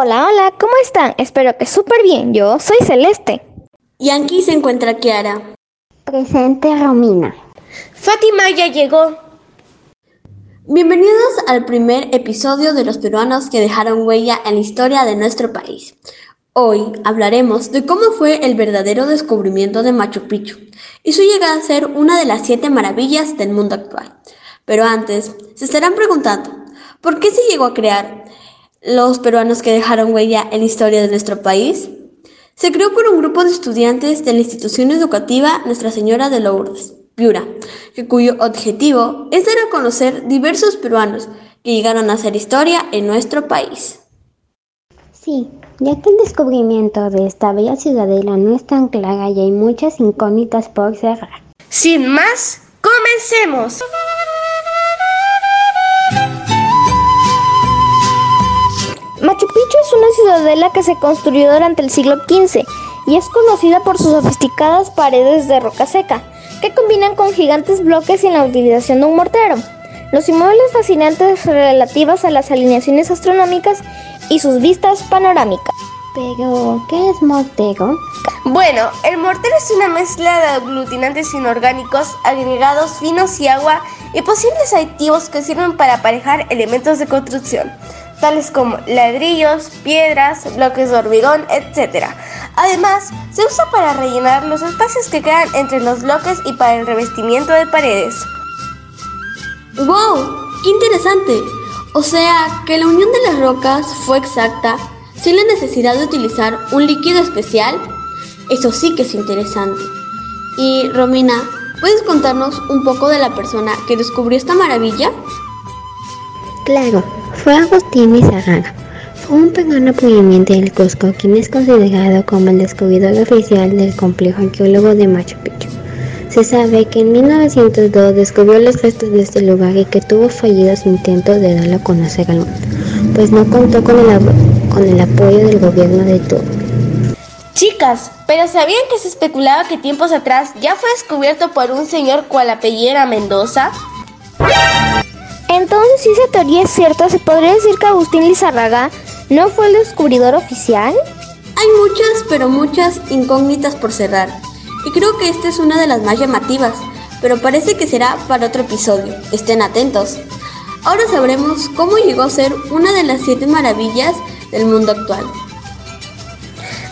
Hola, hola, ¿cómo están? Espero que súper bien. Yo soy Celeste. Y aquí se encuentra Kiara. Presente Romina. Fátima ya llegó. Bienvenidos al primer episodio de los peruanos que dejaron huella en la historia de nuestro país. Hoy hablaremos de cómo fue el verdadero descubrimiento de Machu Picchu y su llegada a ser una de las siete maravillas del mundo actual. Pero antes, se estarán preguntando, ¿por qué se llegó a crear los peruanos que dejaron huella en la historia de nuestro país? Se creó por un grupo de estudiantes de la institución educativa Nuestra Señora de Lourdes, Piura, cuyo objetivo es dar a conocer diversos peruanos que llegaron a hacer historia en nuestro país. Sí, ya que el descubrimiento de esta bella ciudadela no es tan clara y hay muchas incógnitas por cerrar. Sin más, comencemos. Machu Picchu es una ciudadela que se construyó durante el siglo XV y es conocida por sus sofisticadas paredes de roca seca, que combinan con gigantes bloques y la utilización de un mortero. Los inmuebles fascinantes relativas a las alineaciones astronómicas y sus vistas panorámicas. Pero, ¿qué es mortero? Bueno, el mortero es una mezcla de aglutinantes inorgánicos, agregados finos y agua y posibles aditivos que sirven para aparejar elementos de construcción tales como ladrillos, piedras, bloques de hormigón, etc. Además, se usa para rellenar los espacios que quedan entre los bloques y para el revestimiento de paredes. ¡Wow! ¡Qué interesante! O sea, que la unión de las rocas fue exacta sin la necesidad de utilizar un líquido especial. Eso sí que es interesante. Y Romina, ¿puedes contarnos un poco de la persona que descubrió esta maravilla? Claro, fue Agustín Izarraga. Fue un peruano proveniente del Cusco, quien es considerado como el descubridor oficial del complejo arqueólogo de Machu Picchu. Se sabe que en 1902 descubrió los restos de este lugar y que tuvo fallidos intentos de darlo a conocer al mundo, pues no contó con el, con el apoyo del gobierno de turno. Chicas, pero ¿sabían que se especulaba que tiempos atrás ya fue descubierto por un señor cual apellido Mendoza? Entonces, si esa teoría es cierta, ¿se podría decir que Agustín Lizarraga no fue el descubridor oficial? Hay muchas, pero muchas incógnitas por cerrar. Y creo que esta es una de las más llamativas, pero parece que será para otro episodio. Estén atentos. Ahora sabremos cómo llegó a ser una de las siete maravillas del mundo actual.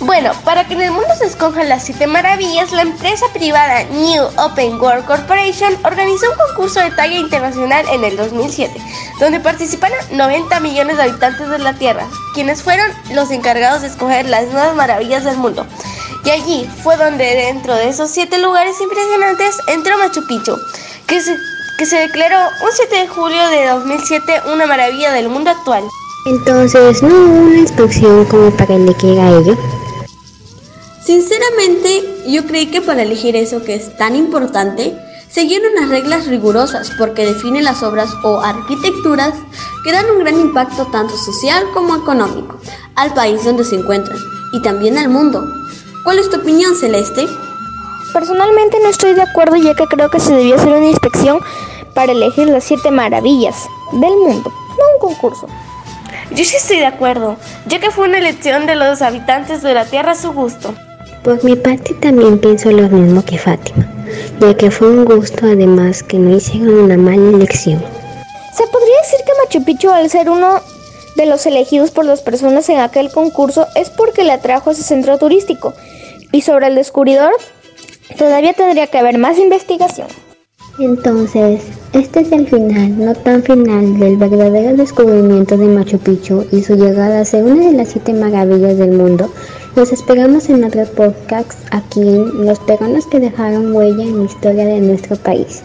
Bueno, para que en el mundo se escojan las siete maravillas, la empresa privada New Open World Corporation organizó un concurso de talla internacional en el 2007, donde participaron 90 millones de habitantes de la Tierra, quienes fueron los encargados de escoger las nuevas maravillas del mundo. Y allí fue donde dentro de esos siete lugares impresionantes entró Machu Picchu, que se, que se declaró un 7 de julio de 2007 una maravilla del mundo actual. Entonces, ¿no hubo una instrucción como para elegir a ello? Sinceramente, yo creí que para elegir eso que es tan importante, siguieron unas reglas rigurosas porque definen las obras o arquitecturas que dan un gran impacto tanto social como económico al país donde se encuentran y también al mundo. ¿Cuál es tu opinión, Celeste? Personalmente no estoy de acuerdo ya que creo que se debió hacer una inspección para elegir las siete maravillas del mundo, no un concurso. Yo sí estoy de acuerdo, ya que fue una elección de los habitantes de la Tierra a su gusto. Por mi parte también pienso lo mismo que Fátima, ya que fue un gusto además que no hicieron una mala elección. Se podría decir que Machu Picchu al ser uno de los elegidos por las personas en aquel concurso es porque le atrajo ese centro turístico. Y sobre el descubridor, todavía tendría que haber más investigación. Entonces, este es el final, no tan final, del verdadero descubrimiento de Machu Picchu y su llegada a ser una de las siete maravillas del mundo los esperamos en otro podcast aquí en Los Peruanos que dejaron huella en la historia de nuestro país.